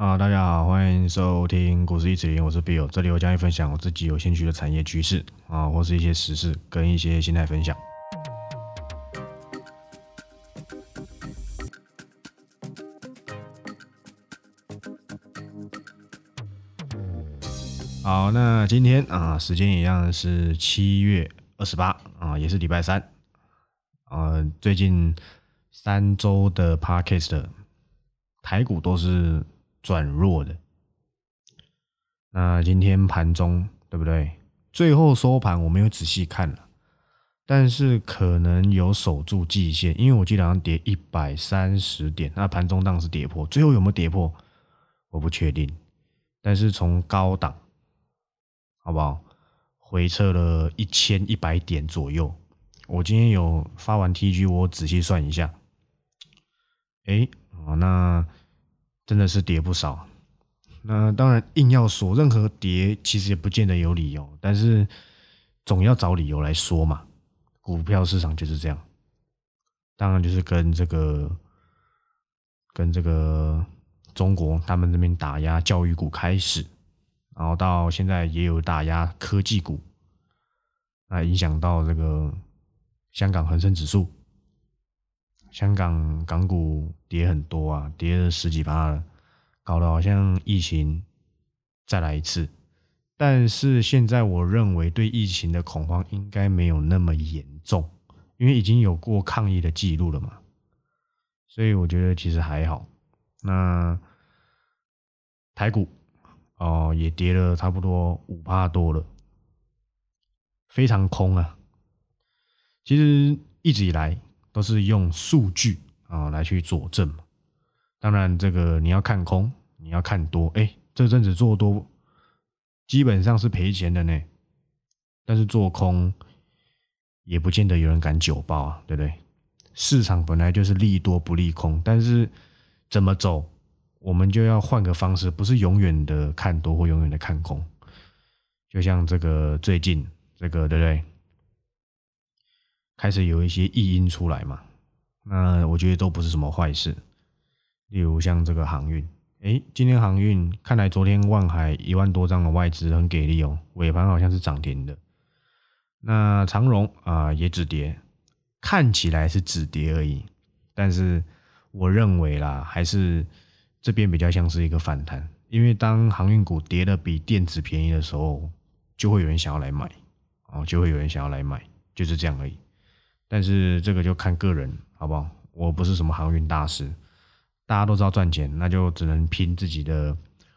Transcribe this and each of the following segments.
啊，大家好，欢迎收听股市一指零，我是 Bill，这里我将会分享我自己有兴趣的产业趋势啊，或是一些时事跟一些心态分享。好，那今天啊，时间一样是七月二十八啊，也是礼拜三啊。最近三周的 Podcast 台股都是转弱的。那今天盘中对不对？最后收盘我没有仔细看了，但是可能有守住季线，因为我记得好像跌一百三十点，那盘中当时跌破，最后有没有跌破我不确定，但是从高档。好不好？回撤了一千一百点左右。我今天有发完 TG，我仔细算一下。哎，哦，那真的是跌不少。那当然，硬要说任何跌，其实也不见得有理由。但是总要找理由来说嘛。股票市场就是这样。当然，就是跟这个跟这个中国他们这边打压教育股开始。然后到现在也有打压科技股，那影响到这个香港恒生指数，香港港股跌很多啊，跌了十几趴了，搞得好像疫情再来一次。但是现在我认为对疫情的恐慌应该没有那么严重，因为已经有过抗疫的记录了嘛，所以我觉得其实还好。那台股。哦，也跌了差不多五帕多了，非常空啊。其实一直以来都是用数据啊来去佐证嘛。当然，这个你要看空，你要看多，哎，这阵子做多基本上是赔钱的呢。但是做空也不见得有人敢久抱啊，对不对？市场本来就是利多不利空，但是怎么走？我们就要换个方式，不是永远的看多或永远的看空。就像这个最近这个，对不对？开始有一些异音出来嘛，那我觉得都不是什么坏事。例如像这个航运，哎，今天航运看来昨天万海一万多张的外资很给力哦，尾盘好像是涨停的。那长荣啊也止跌，看起来是止跌而已，但是我认为啦，还是。这边比较像是一个反弹，因为当航运股跌的比电子便宜的时候，就会有人想要来买，哦，就会有人想要来买，就是这样而已。但是这个就看个人，好不好？我不是什么航运大师，大家都知道赚钱，那就只能拼自己的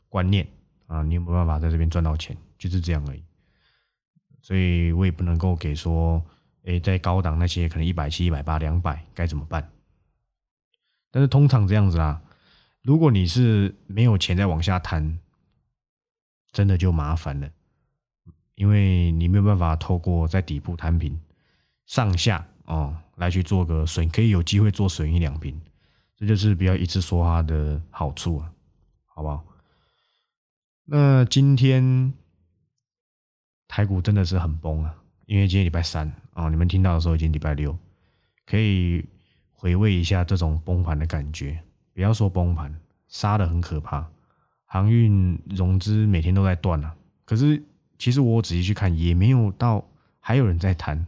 观念啊，你有没有办法在这边赚到钱？就是这样而已。所以我也不能够给说，诶，在高档那些可能一百七、一百八、两百该怎么办？但是通常这样子啊。如果你是没有钱再往下摊，真的就麻烦了，因为你没有办法透过在底部摊平上下哦来去做个损，可以有机会做损一两平，这就是比较一次说它的好处啊，好不好？那今天台股真的是很崩啊，因为今天礼拜三啊，你们听到的时候已经礼拜六，可以回味一下这种崩盘的感觉。不要说崩盘，杀的很可怕。航运融资每天都在断啊，可是其实我仔细去看，也没有到还有人在摊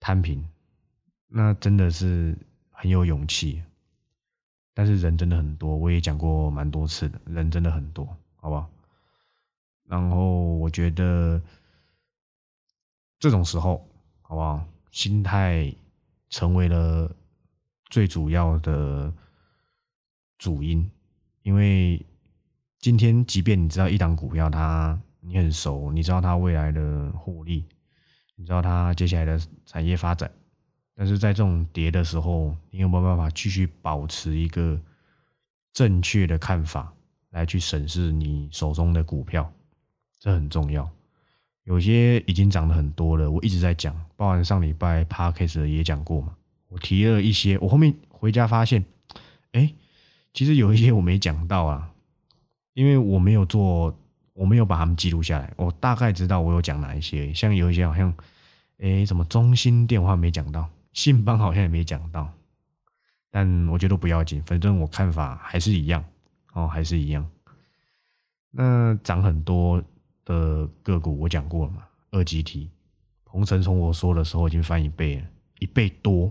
摊平，那真的是很有勇气。但是人真的很多，我也讲过蛮多次的，人真的很多，好不好？然后我觉得这种时候，好不好？心态成为了最主要的。主因，因为今天即便你知道一档股票它你很熟，你知道它未来的获利，你知道它接下来的产业发展，但是在这种跌的时候，你有没有办法继续保持一个正确的看法来去审视你手中的股票？这很重要。有些已经涨得很多了，我一直在讲，包含上礼拜 p a r k a s 也讲过嘛，我提了一些，我后面回家发现，哎。其实有一些我没讲到啊，因为我没有做，我没有把他们记录下来。我大概知道我有讲哪一些，像有一些好像，哎，什么中心电话没讲到，信邦好像也没讲到，但我觉得不要紧，反正我看法还是一样哦，还是一样。那涨很多的个股我讲过了嘛，二级体，鹏程从我说的时候已经翻一倍了，一倍多，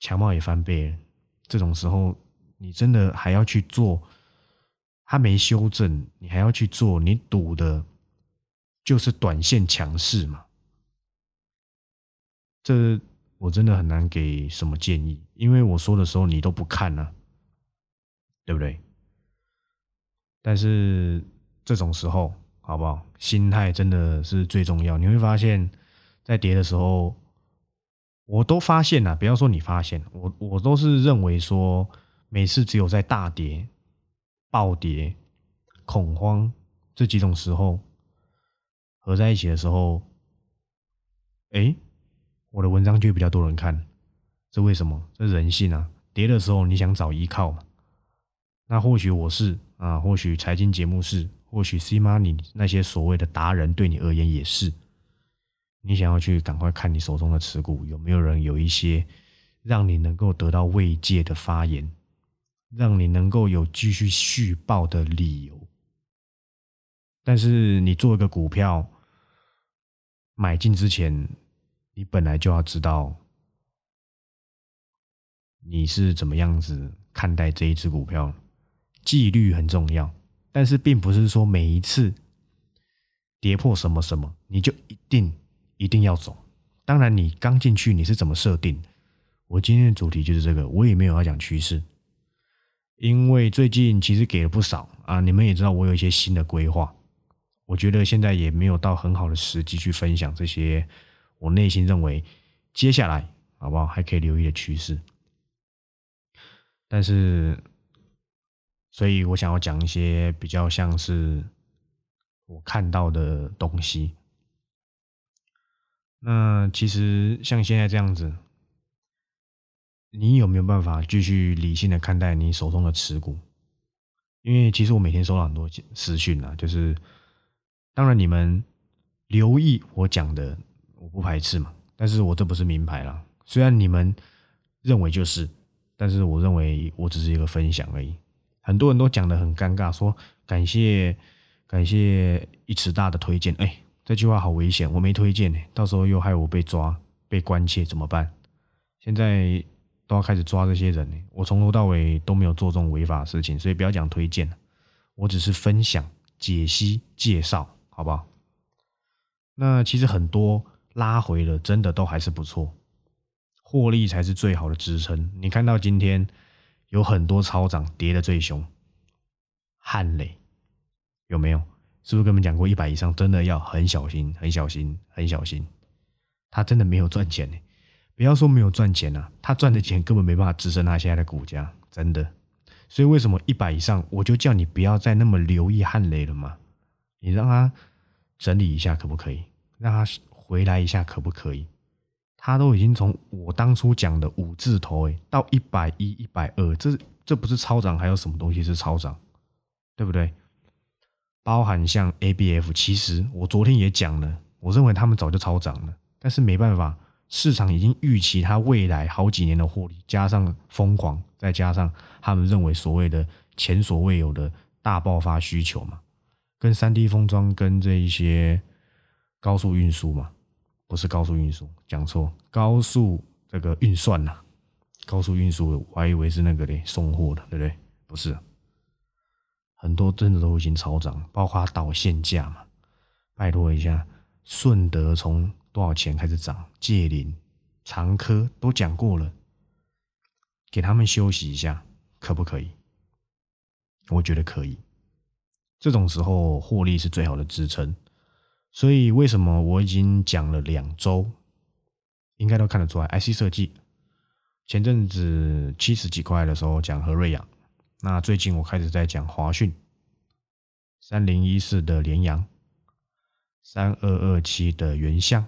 强茂也翻倍了，这种时候你真的还要去做？它没修正，你还要去做？你赌的就是短线强势嘛？这我真的很难给什么建议，因为我说的时候你都不看呢，对不对？但是这种时候，好不好？心态真的是最重要。你会发现在跌的时候，我都发现了，不要说你发现，我我都是认为说，每次只有在大跌。暴跌、恐慌这几种时候合在一起的时候，哎，我的文章就比较多人看，这为什么？这人性啊！跌的时候你想找依靠嘛？那或许我是啊，或许财经节目是，或许 C 妈你那些所谓的达人对你而言也是。你想要去赶快看你手中的持股有没有人有一些让你能够得到慰藉的发言。让你能够有继续续报的理由，但是你做一个股票买进之前，你本来就要知道你是怎么样子看待这一只股票，纪律很重要，但是并不是说每一次跌破什么什么你就一定一定要走。当然，你刚进去你是怎么设定？我今天的主题就是这个，我也没有要讲趋势。因为最近其实给了不少啊，你们也知道我有一些新的规划，我觉得现在也没有到很好的时机去分享这些我内心认为接下来好不好还可以留意的趋势。但是，所以我想要讲一些比较像是我看到的东西。那其实像现在这样子。你有没有办法继续理性的看待你手中的持股？因为其实我每天收到很多私讯啊，就是当然你们留意我讲的，我不排斥嘛。但是我这不是名牌啦，虽然你们认为就是，但是我认为我只是一个分享而已。很多人都讲的很尴尬，说感谢感谢一尺大的推荐，哎，这句话好危险，我没推荐呢，到时候又害我被抓被关切怎么办？现在。都要开始抓这些人呢。我从头到尾都没有做这种违法的事情，所以不要讲推荐我只是分享、解析、介绍，好不好？那其实很多拉回了，真的都还是不错，获利才是最好的支撑。你看到今天有很多超涨，跌的最凶，汉磊有没有？是不是跟你们讲过，一百以上真的要很小心、很小心、很小心？他真的没有赚钱呢。不要说没有赚钱啊，他赚的钱根本没办法支撑他现在的股价，真的。所以为什么一百以上，我就叫你不要再那么留意汉雷了嘛？你让他整理一下可不可以？让他回来一下可不可以？他都已经从我当初讲的五字头诶，到一百一、一百二，这这不是超涨，还有什么东西是超涨？对不对？包含像 A、B、F，其实我昨天也讲了，我认为他们早就超涨了，但是没办法。市场已经预期它未来好几年的获利，加上疯狂，再加上他们认为所谓的前所未有的大爆发需求嘛，跟三 D 封装跟这一些高速运输嘛，不是高速运输，讲错，高速这个运算呐，高速运输我还以为是那个嘞送货的，对不对？不是，很多真的都已经超涨，包括导线价嘛，拜托一下，顺德从。多少钱开始涨？界林、长科都讲过了，给他们休息一下，可不可以？我觉得可以。这种时候获利是最好的支撑，所以为什么我已经讲了两周，应该都看得出来。IC 设计前阵子七十几块的时候讲和瑞阳，那最近我开始在讲华讯三零一四的联阳，三二二七的原相。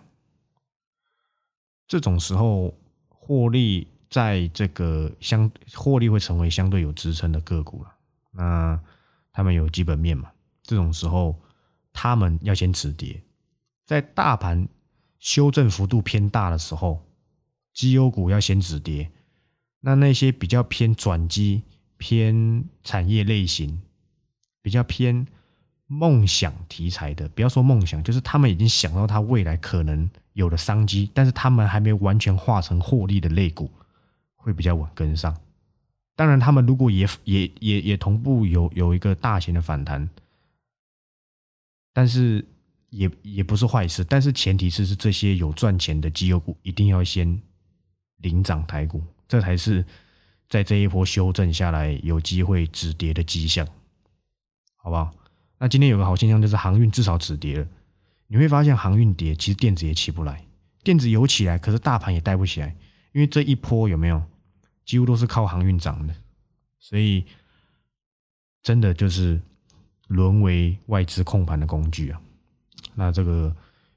这种时候，获利在这个相获利会成为相对有支撑的个股了。那他们有基本面嘛？这种时候，他们要先止跌。在大盘修正幅度偏大的时候，绩优股要先止跌。那那些比较偏转机、偏产业类型，比较偏梦想题材的，不要说梦想，就是他们已经想到他未来可能有的商机，但是他们还没完全化成获利的类股，会比较稳跟上。当然，他们如果也也也也同步有有一个大型的反弹，但是也也不是坏事。但是前提是是这些有赚钱的绩优股一定要先领涨台股，这才是在这一波修正下来有机会止跌的迹象，好不好？那今天有个好现象就是航运至少止跌了。你会发现航运跌，其实电子也起不来，电子有起来，可是大盘也带不起来，因为这一波有没有？几乎都是靠航运涨的，所以真的就是沦为外资控盘的工具啊！那这个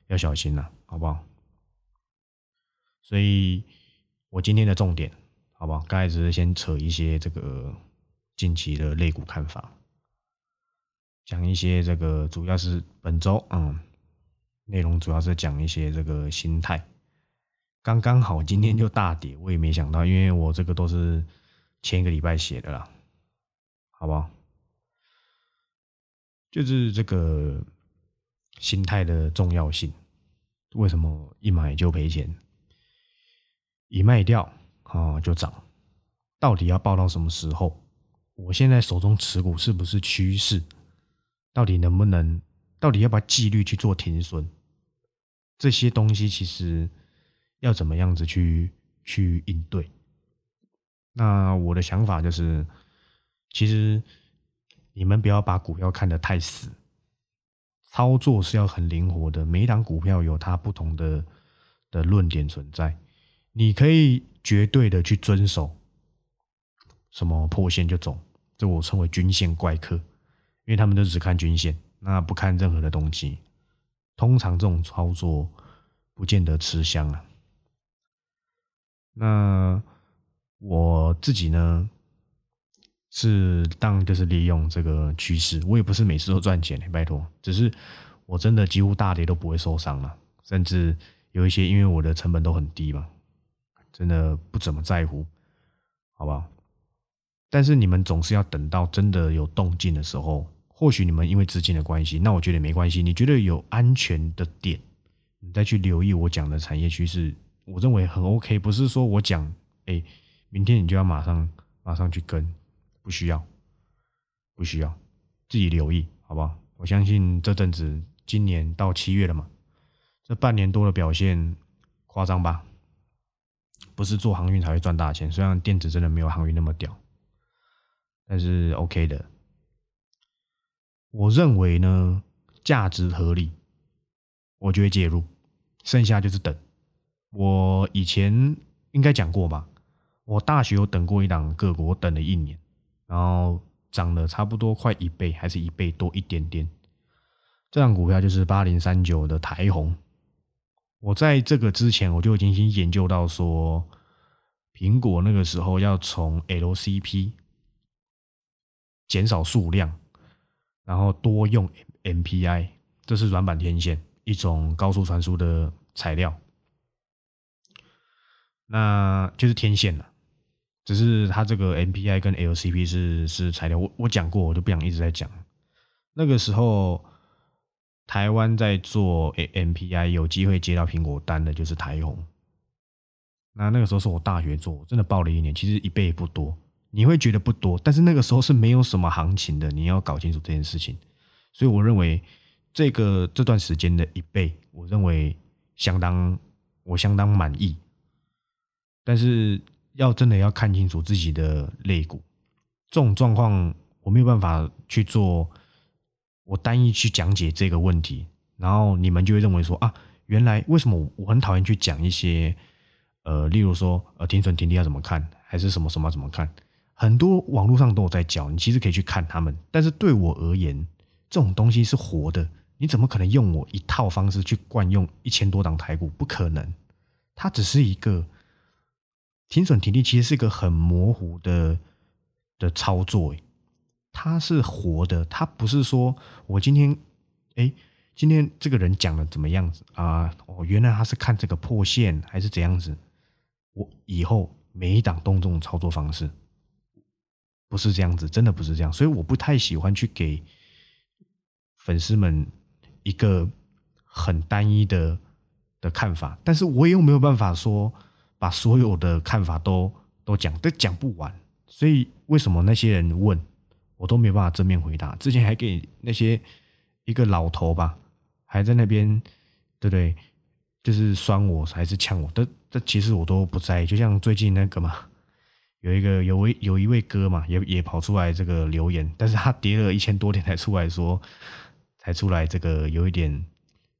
要小心了，好不好？所以我今天的重点，好不好？刚才只是先扯一些这个近期的类股看法，讲一些这个主要是本周嗯，内容主要是讲一些这个心态。刚刚好，今天就大跌，我也没想到，因为我这个都是前一个礼拜写的啦，好不好？就是这个心态的重要性，为什么一买就赔钱，一卖掉啊就涨？到底要报到什么时候？我现在手中持股是不是趋势？到底能不能？到底要不要纪律去做停损？这些东西其实。要怎么样子去去应对？那我的想法就是，其实你们不要把股票看得太死，操作是要很灵活的。每一档股票有它不同的的论点存在，你可以绝对的去遵守，什么破线就走，这我称为均线怪客，因为他们都只看均线，那不看任何的东西，通常这种操作不见得吃香啊。那我自己呢，是当就是利用这个趋势，我也不是每次都赚钱 拜托，只是我真的几乎大跌都不会受伤了，甚至有一些因为我的成本都很低嘛，真的不怎么在乎，好不好？但是你们总是要等到真的有动静的时候，或许你们因为资金的关系，那我觉得没关系。你觉得有安全的点，你再去留意我讲的产业趋势。我认为很 OK，不是说我讲，哎，明天你就要马上马上去跟，不需要，不需要，自己留意，好不好？我相信这阵子今年到七月了嘛，这半年多的表现夸张吧？不是做航运才会赚大钱，虽然电子真的没有航运那么屌，但是 OK 的。我认为呢，价值合理，我就会介入，剩下就是等。我以前应该讲过吧？我大学有等过一档个股，我等了一年，然后涨了差不多快一倍，还是一倍多一点点。这档股票就是八零三九的台红。我在这个之前，我就已经研究到说，苹果那个时候要从 LCP 减少数量，然后多用 MPI，这是软板天线一种高速传输的材料。那就是天线了，只是它这个 MPI 跟 LCP 是是材料，我我讲过，我就不想一直在讲。那个时候台湾在做 MPI，有机会接到苹果单的就是台宏。那那个时候是我大学做，真的报了一年，其实一倍也不多。你会觉得不多，但是那个时候是没有什么行情的，你要搞清楚这件事情。所以我认为这个这段时间的一倍，我认为相当，我相当满意。但是要真的要看清楚自己的肋骨，这种状况我没有办法去做，我单一去讲解这个问题，然后你们就会认为说啊，原来为什么我很讨厌去讲一些，呃，例如说呃停损停利要怎么看，还是什么什么怎么看，很多网络上都有在教，你其实可以去看他们。但是对我而言，这种东西是活的，你怎么可能用我一套方式去惯用一千多档台股？不可能，它只是一个。停损停利其实是一个很模糊的的操作，它是活的，它不是说我今天，哎，今天这个人讲的怎么样子啊？哦，原来他是看这个破线还是怎样子？我以后每一档动这种操作方式，不是这样子，真的不是这样，所以我不太喜欢去给粉丝们一个很单一的的看法，但是我又没有办法说把所有的看法都都讲，都讲不完。所以为什么那些人问我都没办法正面回答？之前还给那些一个老头吧，还在那边对不对？就是酸我还是呛我，这这其实我都不在意。就像最近那个嘛，有一个有位有一位哥嘛，也也跑出来这个留言，但是他跌了一千多点才出来说，才出来这个有一点，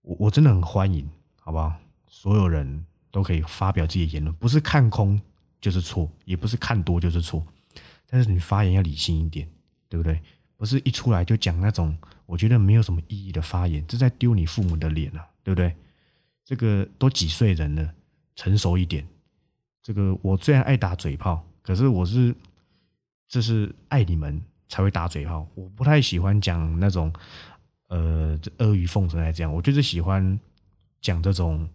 我我真的很欢迎，好不好？所有人都可以发表自己的言论，不是看空就是错，也不是看多就是错，但是你发言要理性一点，对不对？不是一出来就讲那种我觉得没有什么意义的发言，这在丢你父母的脸啊，对不对？这个都几岁人了，成熟一点。这个我虽然爱打嘴炮，可是我是这是爱你们才会打嘴炮。我不太喜欢讲那种呃阿谀奉承来讲，我就是喜欢讲这种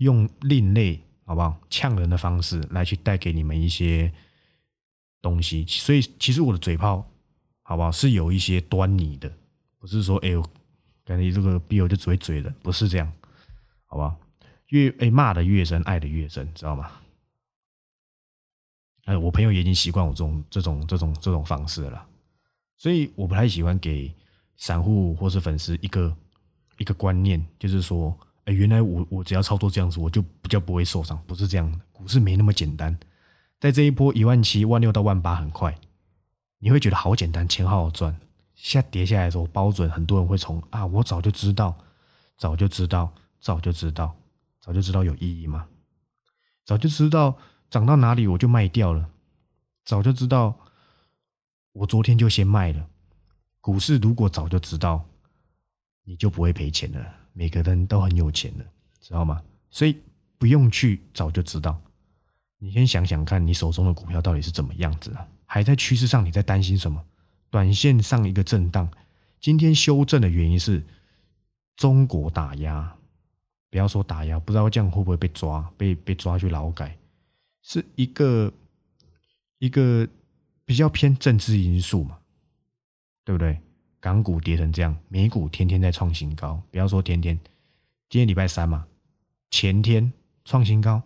用另类好不好呛人的方式来去带给你们一些东西。所以其实我的嘴炮好不好是有一些端倪的，不是说哎呦感觉这个 B 友就只会嘴的，不是这样。好吧，越哎骂的越深，爱的越深，知道吗？哎，我朋友也已经习惯我这种这种这种这种方式了，所以我不太喜欢给散户或是粉丝一个一个观念，就是说，原来我我只要操作这样子，我就比较不会受伤，不是这样的，股市没那么简单。在这一波一万七、万六到万八很快，你会觉得好简单，钱好好赚。下跌下来的时候，包准很多人会从啊，我早就知道，早就知道。早就知道，早就知道有意义吗？早就知道涨到哪里我就卖掉了。早就知道，我昨天就先卖了。股市如果早就知道，你就不会赔钱了。每个人都很有钱的，知道吗？所以不用去早就知道。你先想想看你手中的股票到底是怎么样子啊？还在趋势上，你在担心什么？短线上一个震荡，今天修正的原因是中国打压。不要说打压，不知道这样会不会被抓，被被抓去劳改，是一个一个比较偏政治因素嘛，对不对？港股跌成这样，美股天天在创新高，不要说天天，今天礼拜三嘛，前天创新高，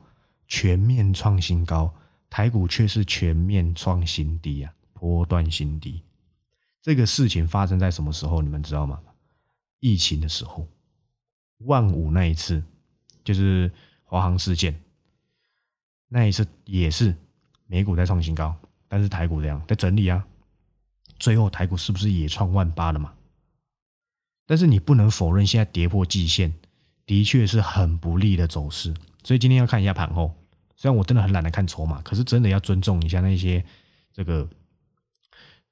全面创新高，台股却是全面创新低啊，波段新低。这个事情发生在什么时候？你们知道吗？疫情的时候。万五那一次就是华航事件，那一次也是美股在创新高，但是台股这样在整理啊。最后台股是不是也创万八了嘛？但是你不能否认，现在跌破季线的确是很不利的走势。所以今天要看一下盘后，虽然我真的很懒得看筹码，可是真的要尊重一下那些这个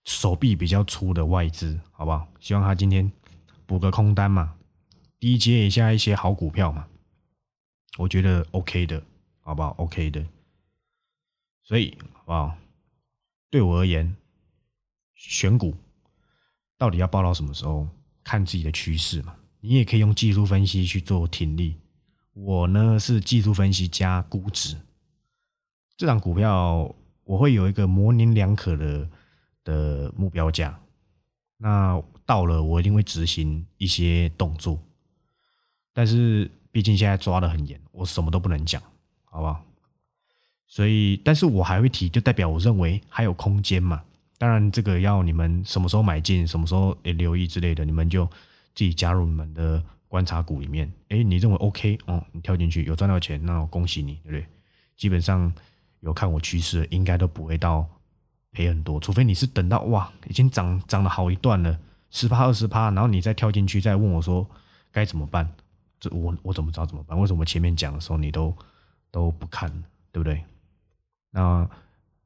手臂比较粗的外资，好不好？希望他今天补个空单嘛。低接一下一些好股票嘛，我觉得 OK 的，好不好？OK 的，所以好不好？对我而言，选股到底要报到什么时候？看自己的趋势嘛。你也可以用技术分析去做听力。我呢是技术分析加估值，这档股票我会有一个模棱两可的的目标价。那到了，我一定会执行一些动作。但是毕竟现在抓的很严，我什么都不能讲，好不好？所以，但是我还会提，就代表我认为还有空间嘛。当然，这个要你们什么时候买进，什么时候诶留意之类的，你们就自己加入你们的观察股里面。诶，你认为 OK 哦？你跳进去有赚到钱，那我恭喜你，对不对？基本上有看我趋势，应该都不会到赔很多，除非你是等到哇，已经涨涨了好一段了，十趴二十趴，然后你再跳进去，再问我说该怎么办？这我我怎么知道怎么办？为什么前面讲的时候你都都不看，对不对？那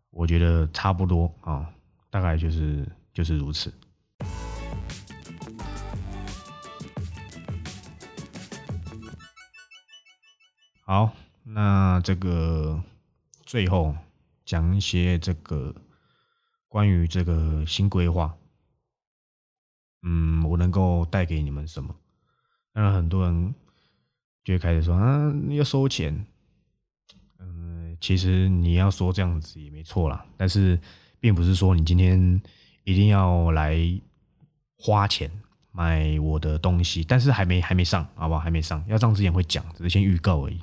我觉得差不多啊，大概就是就是如此。好，那这个最后讲一些这个关于这个新规划，嗯，我能够带给你们什么？当然，很多人。就会开始说啊，要收钱。嗯，其实你要说这样子也没错啦，但是并不是说你今天一定要来花钱买我的东西，但是还没还没上，好不好？还没上，要上之前会讲，只是先预告而已。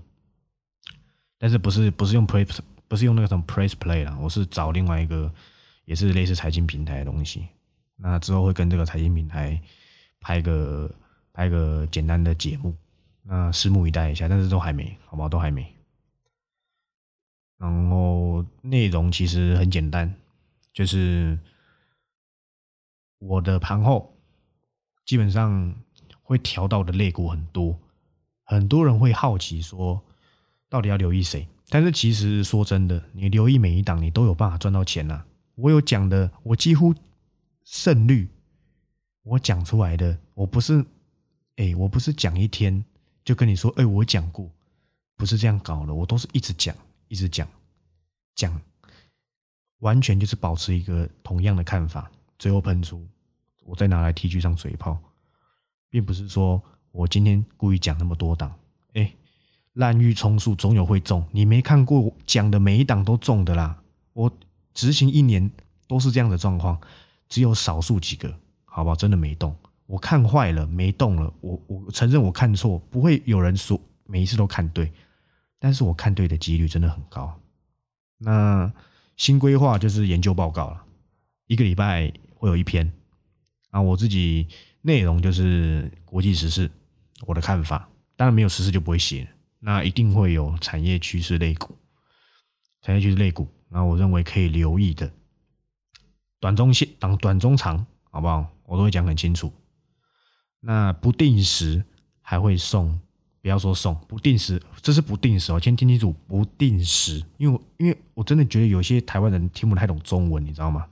但是不是不是用 Play 不是用那个什么 Press Play 啦，我是找另外一个也是类似财经平台的东西。那之后会跟这个财经平台拍个拍个简单的节目，那拭目以待一下。但是都还没，好不好？都还没。然后内容其实很简单，就是我的盘后基本上会调到的类股很多，很多人会好奇说，到底要留意谁？但是其实说真的，你留意每一档，你都有办法赚到钱呐。我有讲的，我几乎胜率，我讲出来的，我不是，哎，我不是讲一天就跟你说，哎，我讲过，不是这样搞的，我都是一直讲。一直讲讲，完全就是保持一个同样的看法，最后喷出，我再拿来 T G 上嘴炮，并不是说我今天故意讲那么多档，哎，滥竽充数，总有会中。你没看过讲的每一档都中的啦，我执行一年都是这样的状况，只有少数几个，好不好？真的没动，我看坏了，没动了，我我承认我看错，不会有人说每一次都看对。但是我看对的几率真的很高。那新规划就是研究报告了，一个礼拜会有一篇。啊，我自己内容就是国际时事，我的看法。当然没有时事就不会写。那一定会有产业趋势类股，产业趋势类股。那我认为可以留意的，短中线、短短中长，好不好？我都会讲很清楚。那不定时还会送。不要说送不定时，这是不定时哦，先听清楚不定时，因为因为我真的觉得有些台湾人听不太懂中文，你知道吗？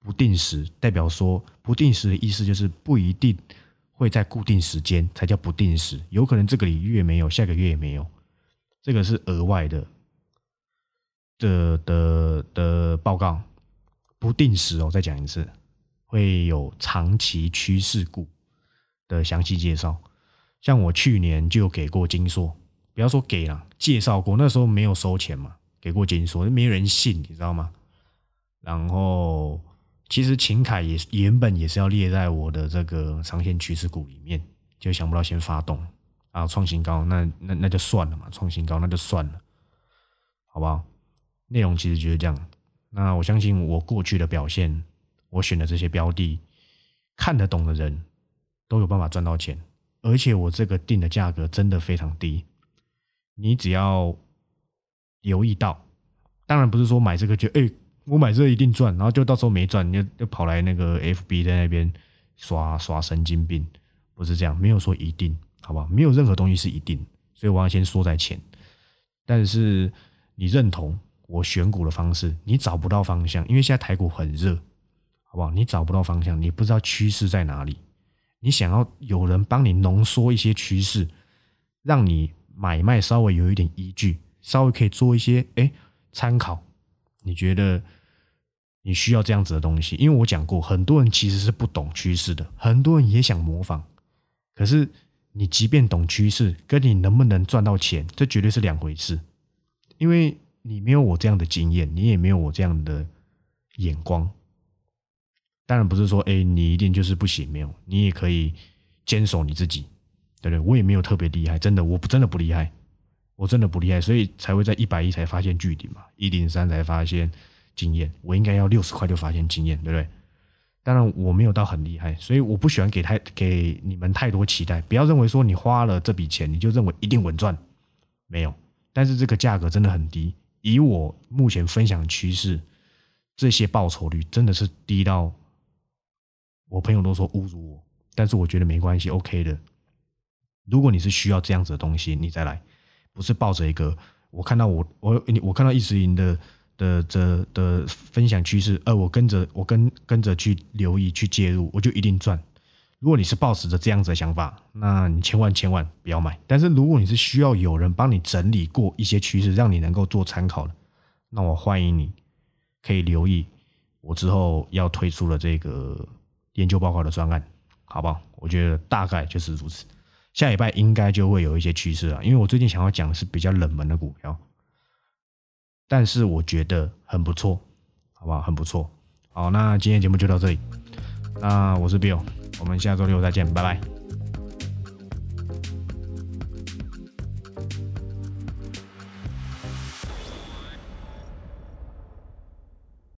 不定时代表说不定时的意思就是不一定会在固定时间才叫不定时，有可能这个月没有，下个月也没有，这个是额外的的的的报告。不定时哦，再讲一次，会有长期趋势股的详细介绍。像我去年就有给过金硕，不要说给了，介绍过，那时候没有收钱嘛，给过金硕，没人信，你知道吗？然后其实秦凯也原本也是要列在我的这个长线趋势股里面，就想不到先发动啊，创新高，那那那就算了嘛，创新高那就算了，好不好？内容其实就是这样。那我相信我过去的表现，我选的这些标的，看得懂的人都有办法赚到钱。而且我这个定的价格真的非常低，你只要留意到，当然不是说买这个就哎，我买这个一定赚，然后就到时候没赚，你就就跑来那个 FB 在那边刷刷神经病，不是这样，没有说一定，好不好？没有任何东西是一定，所以我要先说在前。但是你认同我选股的方式，你找不到方向，因为现在台股很热，好不好？你找不到方向，你不知道趋势在哪里。你想要有人帮你浓缩一些趋势，让你买卖稍微有一点依据，稍微可以做一些哎参考。你觉得你需要这样子的东西？因为我讲过，很多人其实是不懂趋势的，很多人也想模仿。可是你即便懂趋势，跟你能不能赚到钱，这绝对是两回事。因为你没有我这样的经验，你也没有我这样的眼光。当然不是说，哎，你一定就是不行，没有，你也可以坚守你自己，对不对？我也没有特别厉害，真的，我不真的不厉害，我真的不厉害，所以才会在一百一才发现巨顶嘛，一零三才发现经验，我应该要六十块就发现经验，对不对？当然我没有到很厉害，所以我不喜欢给太给你们太多期待，不要认为说你花了这笔钱你就认为一定稳赚，没有，但是这个价格真的很低，以我目前分享趋势，这些报酬率真的是低到。我朋友都说侮辱我，但是我觉得没关系，OK 的。如果你是需要这样子的东西，你再来，不是抱着一个我看到我我你我看到一直赢的的的的分享趋势，呃，我跟着我跟跟着去留意去介入，我就一定赚。如果你是抱持着这样子的想法，那你千万千万不要买。但是如果你是需要有人帮你整理过一些趋势，让你能够做参考的，那我欢迎你可以留意我之后要推出的这个。研究报告的专案，好不好？我觉得大概就是如此。下礼拜应该就会有一些趋势了，因为我最近想要讲的是比较冷门的股票，但是我觉得很不错，好不好？很不错。好，那今天节目就到这里。那我是 Bill，我们下周六再见，拜拜。